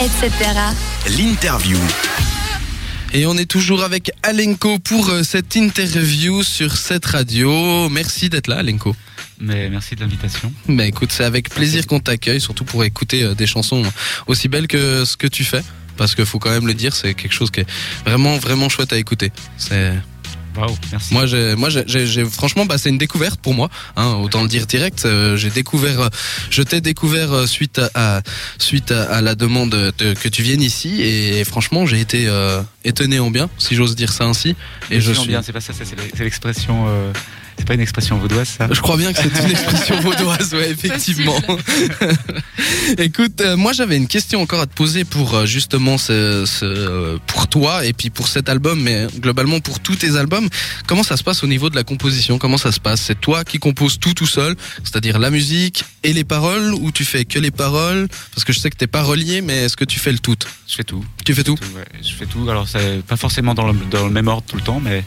etc. L'interview. Et on est toujours avec Alenko pour euh, cette interview sur cette radio. Merci d'être là, Alenko. Mais merci de l'invitation. Bah écoute, c'est avec plaisir qu'on t'accueille, surtout pour écouter euh, des chansons aussi belles que ce que tu fais. Parce qu'il faut quand même le dire, c'est quelque chose qui est vraiment, vraiment chouette à écouter. C'est Waouh, merci. Moi, j'ai, moi, j'ai, franchement, bah, c'est une découverte pour moi. Hein, autant le dire direct. Euh, j'ai découvert, euh, je t'ai découvert euh, suite à, suite à, à la demande de- que tu viennes ici, et franchement, j'ai été euh, étonné en bien, si j'ose dire ça ainsi. Et je suis. bien, c'est pas ça, ça, c'est le- c'est l'expression. C'est pas une expression vaudoise, ça. Je crois bien que c'est une expression vaudoise, ouais, effectivement. Écoute, euh, moi j'avais une question encore à te poser pour euh, justement ce, ce, euh, pour toi et puis pour cet album, mais globalement pour tous tes albums. Comment ça se passe au niveau de la composition? Comment ça se passe? C'est toi qui composes tout tout seul, c'est-à-dire la musique et les paroles, ou tu fais que les paroles? Parce que je sais que t'es parolier, mais est-ce que tu fais le tout? Je fais tout. Tu fais tout ouais. Je fais tout. Alors, c'est pas forcément dans le, dans le même ordre tout le temps, mais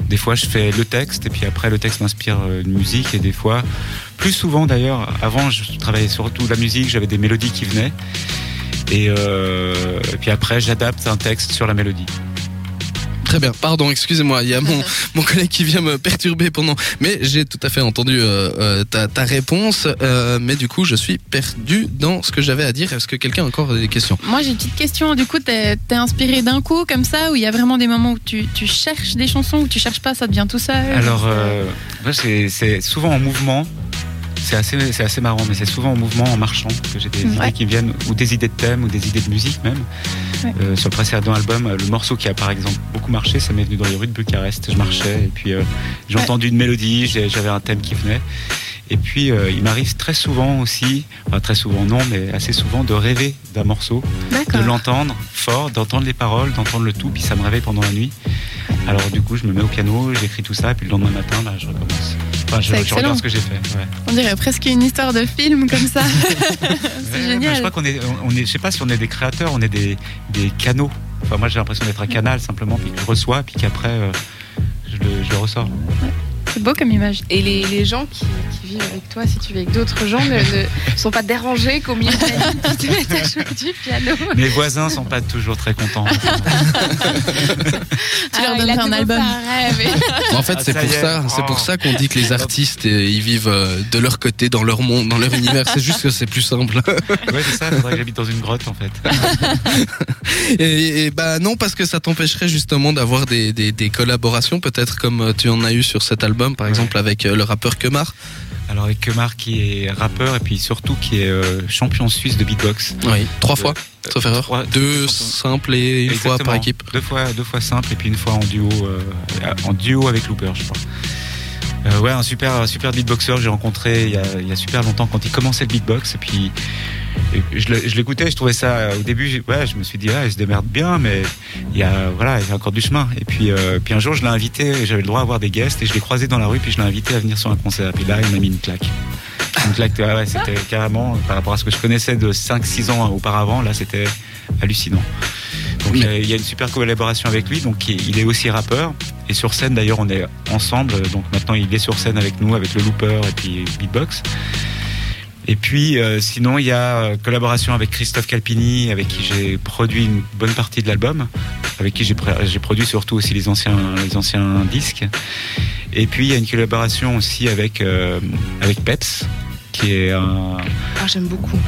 des fois, je fais le texte, et puis après, le texte m'inspire euh, une musique, et des fois, plus souvent d'ailleurs, avant, je travaillais surtout la musique, j'avais des mélodies qui venaient, et, euh, et puis après, j'adapte un texte sur la mélodie. Très bien, pardon, excusez-moi, il y a mon, mon collègue qui vient me perturber pendant... Mais j'ai tout à fait entendu euh, euh, ta, ta réponse, euh, mais du coup je suis perdu dans ce que j'avais à dire. Est-ce que quelqu'un a encore des questions? Moi j'ai une petite question. Du coup, t'es t'es inspiré d'un coup comme ça, ou il y a vraiment des moments où tu, tu cherches des chansons, ou tu cherches pas, ça devient tout seul? Alors, euh, c'est souvent en mouvement. C'est assez, c'est assez marrant, mais c'est souvent en mouvement, en marchant, que j'ai des idées qui viennent, ou des idées de thème, ou des idées de musique même. Ouais. Euh, sur le précédent album, euh, le morceau qui a par exemple beaucoup marché, ça m'est venu dans les rues de Bucarest. Je marchais, et puis euh, j'ai Ouais. entendu une mélodie, j'avais un thème qui venait. Et puis, euh, il m'arrive très souvent aussi, enfin très souvent non, mais assez souvent, de rêver d'un morceau de l'entendre fort, d'entendre les paroles, d'entendre le tout, puis ça me réveille pendant la nuit. Alors du coup, je me mets au piano, j'écris tout ça, puis le lendemain matin, bah, je recommence. Enfin, je, C'est regarde ce que j'ai fait. Ouais. On dirait presque une histoire de film comme ça. Ouais, génial. Je crois qu'on est, on est, je sais pas si on est des créateurs, on est des, des canaux. Enfin, moi, j'ai l'impression d'être un canal simplement, puis que je reçois, puis qu'après, euh, je, le, je le ressors. C'est beau comme image. Et les, les gens qui, qui vivent avec toi, si tu vis avec d'autres gens, ne, ne sont pas dérangés qu'au milieu de la nuit, tu te mettes à jouer du piano. Mes voisins sont pas toujours très contents. Tu leur Ah, donnerais un album. rêve. En fait, Ah, c'est pour ça, c'est Oh. pour ça qu'on dit que les artistes, euh, ils vivent euh, de leur côté, dans leur monde, dans leur univers. C'est juste que c'est plus simple. ouais, c'est ça. Faudrait que j'habite dans une grotte, en fait. Et, et bah non, parce que ça t'empêcherait justement d'avoir des, des, des collaborations, peut-être comme euh, tu en as eu sur cet album, par Ouais. exemple avec euh, le rappeur Kemar. Alors avec Kemar qui est rappeur et puis surtout qui est euh, champion suisse de beatbox. Oui, trois fois, Euh, sauf erreur. trois- Deux simples et une fois par équipe. Deux fois, deux fois simple et puis une fois en duo, euh, en duo avec Looper, je crois. Ouais, un super, super beatboxer que j'ai rencontré il y, a, il y a super longtemps quand il commençait le beatbox et puis je l'écoutais, je trouvais ça euh, au début, ouais, je me suis dit ah, il se démerde bien, mais il y a voilà, il y a encore du chemin. Et puis euh, puis un jour je l'ai invité, j'avais le droit à avoir des guests et je l'ai croisé dans la rue puis je l'ai invité à venir sur un concert. Puis là il m'a mis une claque. Une claque, ouais, ouais, c'était carrément par rapport à ce que je connaissais de 5-6 ans auparavant, là c'était hallucinant. Donc euh, il y a une super collaboration avec lui. Donc il est aussi rappeur et sur scène d'ailleurs on est ensemble. Donc maintenant il est sur scène avec nous avec le looper et puis beatbox. Et puis euh, sinon il y a euh, collaboration avec Christophe Calpini avec qui j'ai produit une bonne partie de l'album, avec qui j'ai pr- j'ai produit surtout aussi les anciens les anciens disques. Et puis il y a une collaboration aussi avec euh, avec qui est un Ah, j'aime beaucoup.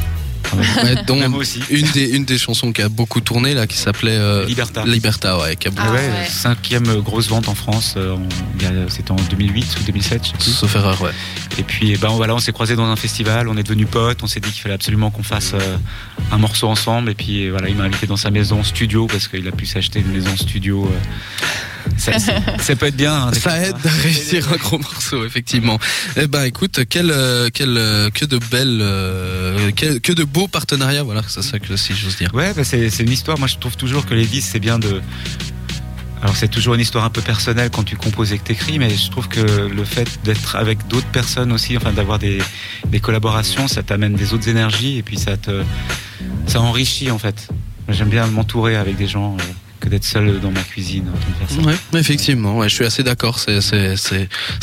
Ouais, dont Même aussi. une des, une des chansons qui a beaucoup tourné là, qui s'appelait euh, Liberta. Liberta, ouais, qui a beaucoup, Ah ouais, ouais. cinquième grosse vente en France. euh, C'était en 2008 ou 2007, je sais plus. sauf erreur, ouais. Et puis, eh ben, voilà, on s'est croisés dans un festival, on est devenus potes, on s'est dit qu'il fallait absolument qu'on fasse euh, un morceau ensemble. Et puis, voilà, il m'a invité dans sa maison studio parce qu'il a pu s'acheter une maison studio. Ça, peut être bien. hein, Ça aide à réussir un gros morceau, effectivement. Eh ben, écoute, quel, euh, quel, euh, que de belles, euh, quel- que de beaux partenariats, voilà, c'est ça que si j'ose dire. Ouais, bah, c'est c'est une histoire. Moi, je trouve toujours que les disques, c'est bien de. Alors, c'est toujours une histoire un peu personnelle quand tu composes et que t'écris, mais je trouve que le fait d'être avec d'autres personnes aussi, enfin, d'avoir des, des collaborations, ça t'amène des autres énergies et puis ça te. Ça enrichit, en fait. J'aime bien m'entourer avec des gens. euh, que d'être seul dans ma cuisine en train de faire ça. Ouais, effectivement, ouais, je suis assez d'accord. C'est,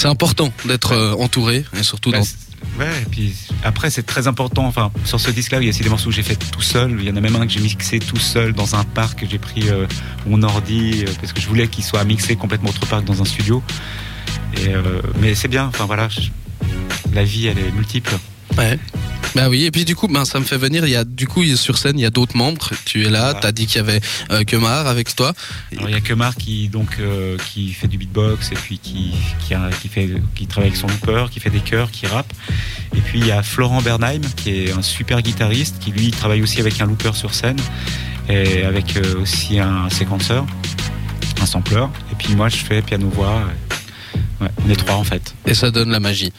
important d'être euh, entouré et surtout Bah, dans. c'est- ouais, et puis après c'est très important. Enfin, sur ce disque-là, il y a aussi des morceaux que j'ai fait tout seul. Il y en a même un que j'ai mixé tout seul dans un parc j'ai pris euh, mon ordi euh, parce que je voulais qu'il soit mixé complètement autre part que dans un studio. Et, euh, mais c'est bien. Enfin voilà, je- la vie elle est multiple. Ouais. Bah oui, et puis du coup, ben, ça me fait venir, il y a, du coup, sur scène, il y a d'autres membres. Tu es là, Voilà. t'as dit qu'il y avait euh, Kemar avec toi. Alors il y a que Marc qui donc euh, qui fait du beatbox et puis qui qui, a- qui fait qui travaille avec son looper, qui fait des chœurs, qui rappe. Et puis il y a Florent Bernheim qui est un super guitariste qui lui travaille aussi avec un looper sur scène et avec euh, aussi un séquenceur, un sampler. Et puis moi je fais piano voix. Ouais, est trois en fait. Et ça donne la magie.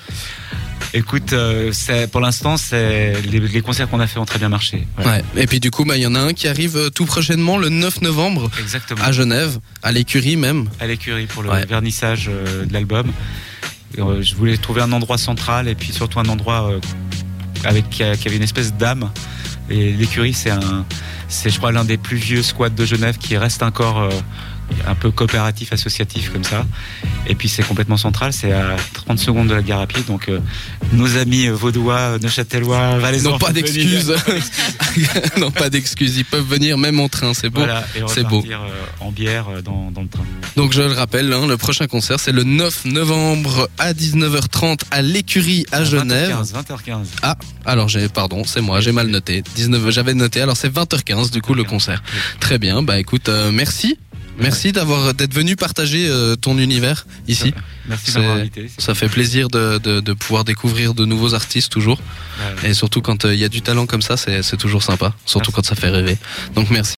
Écoute, euh, pour l'instant les, les concerts qu'on a fait ont très bien marché. Ouais. Et puis du coup, bah, il y en a un qui arrive euh, tout prochainement, le 9 novembre, Exactement. à Genève, à l'écurie même. à l'écurie pour le Ouais. vernissage euh, de l'album. Je voulais trouver un endroit central et puis surtout un endroit avec qui, avait une espèce d'âme. Et l'écurie, c'est un, c'est je crois l'un des plus vieux squats de Genève qui reste encore un peu coopératif, associatif comme ça. Et puis c'est complètement central, c'est à 30 secondes de la gare à pied. Donc euh, nos amis euh, vaudois, neuchâtelois, valaisan, Non, pas d'excuses. non, pas d'excuses. Ils peuvent venir même en train, c'est beau. Voilà, c'est beau. euh, en bière euh, dans, dans le train. Donc je le rappelle, hein, le prochain concert, c'est le 9 novembre à 19h30 à l'écurie à Genève. 20h15, 20h15. Alors j'ai, pardon, c'est moi, j'ai mal noté. 19, j'avais noté. Alors c'est 20h15 du coup le concert. Très bien. Bah écoute, euh, merci. Merci d'avoir d'être venu partager euh, ton univers ici. Merci m'avoir invité. Ça fait plaisir de, de, de pouvoir découvrir de nouveaux artistes toujours. Ouais. Et surtout quand euh, il y a du talent comme ça, c'est c'est toujours sympa. Surtout Merci. quand ça fait rêver. Donc merci.